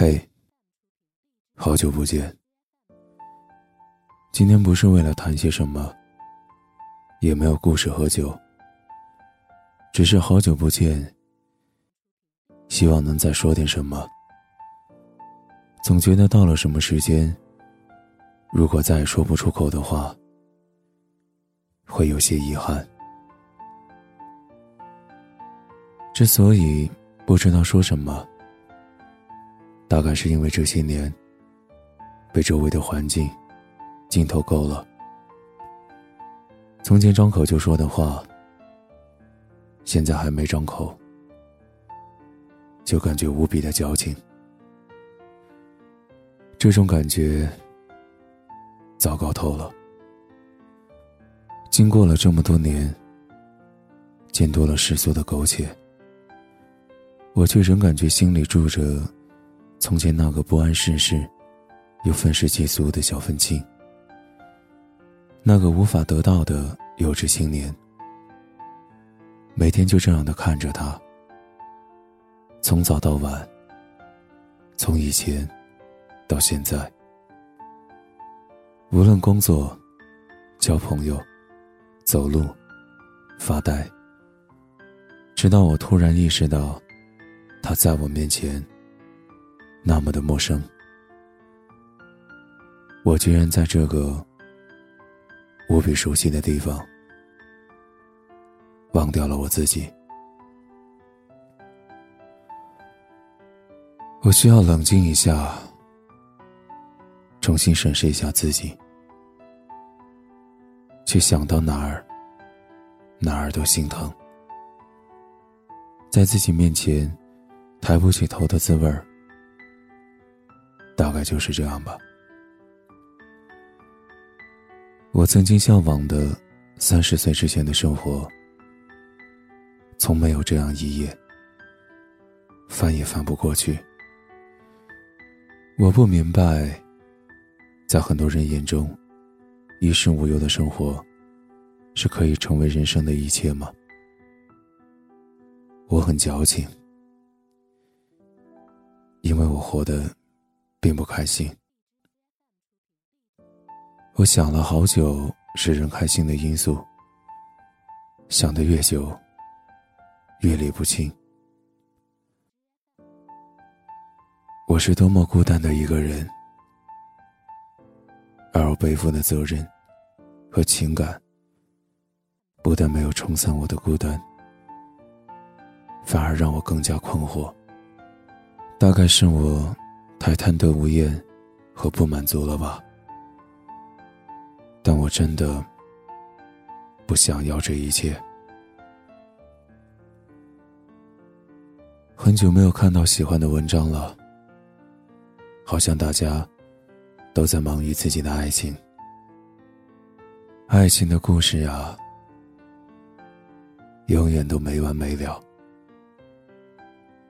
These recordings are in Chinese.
嘿，好久不见。今天不是为了谈些什么，也没有故事喝酒，只是好久不见，希望能再说点什么。总觉得到了什么时间，如果再说不出口的话，会有些遗憾。之所以不知道说什么。大概是因为这些年被周围的环境浸透够了，从前张口就说的话，现在还没张口，就感觉无比的矫情。这种感觉糟糕透了。经过了这么多年，见多了世俗的苟且，我却仍感觉心里住着。从前那个不谙世事，又愤世嫉俗的小愤青，那个无法得到的幼稚青年，每天就这样的看着他，从早到晚，从以前到现在，无论工作、交朋友、走路、发呆，直到我突然意识到，他在我面前。那么的陌生，我居然在这个无比熟悉的地方忘掉了我自己。我需要冷静一下，重新审视一下自己，却想到哪儿哪儿都心疼，在自己面前抬不起头的滋味儿。大概就是这样吧。我曾经向往的三十岁之前的生活，从没有这样一夜，翻也翻不过去。我不明白，在很多人眼中，衣食无忧的生活，是可以成为人生的一切吗？我很矫情，因为我活得。并不开心。我想了好久使人开心的因素，想的越久，越理不清。我是多么孤单的一个人，而我背负的责任和情感，不但没有冲散我的孤单，反而让我更加困惑。大概是我。太贪得无厌和不满足了吧？但我真的不想要这一切。很久没有看到喜欢的文章了，好像大家都在忙于自己的爱情。爱情的故事啊，永远都没完没了。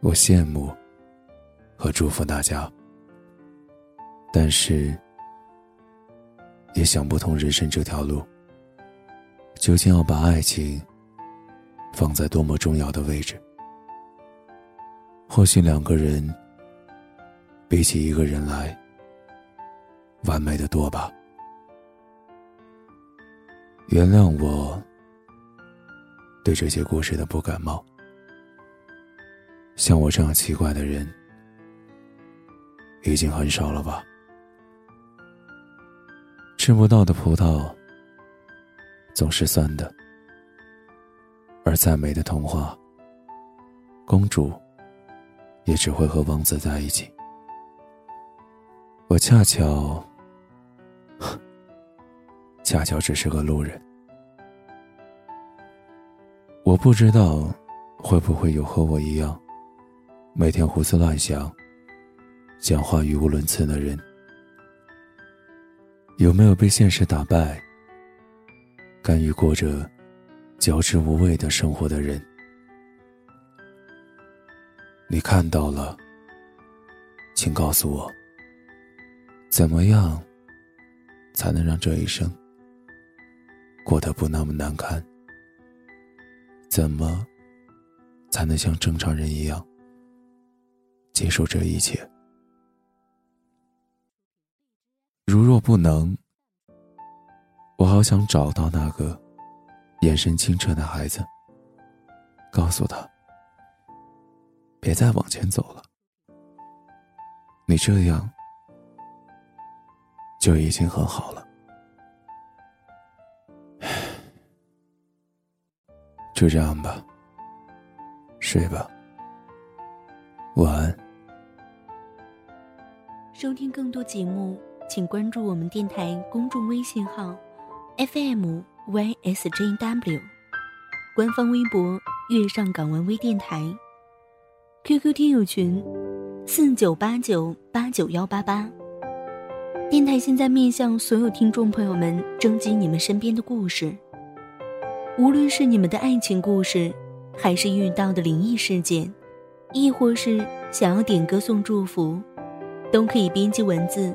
我羡慕和祝福大家。但是，也想不通人生这条路，究竟要把爱情放在多么重要的位置？或许两个人比起一个人来，完美的多吧。原谅我对这些故事的不感冒。像我这样奇怪的人，已经很少了吧。吃不到的葡萄总是酸的，而再美的童话，公主也只会和王子在一起。我恰巧，恰巧只是个路人。我不知道会不会有和我一样，每天胡思乱想、讲话语无伦次的人。有没有被现实打败、甘于过着嚼之无味的生活的人？你看到了，请告诉我，怎么样才能让这一生过得不那么难堪？怎么才能像正常人一样接受这一切？不能，我好想找到那个眼神清澈的孩子，告诉他，别再往前走了。你这样就已经很好了。就这样吧，睡吧，晚安。收听更多节目，请关注我们电台公众微信号 FM YSJW，官方微博月上港湾微电台，QQ 听友群四九八九八九幺八八。电台现在面向所有听众朋友们征集你们身边的故事，无论是你们的爱情故事，还是遇到的灵异事件，亦或是想要点歌送祝福。都可以编辑文字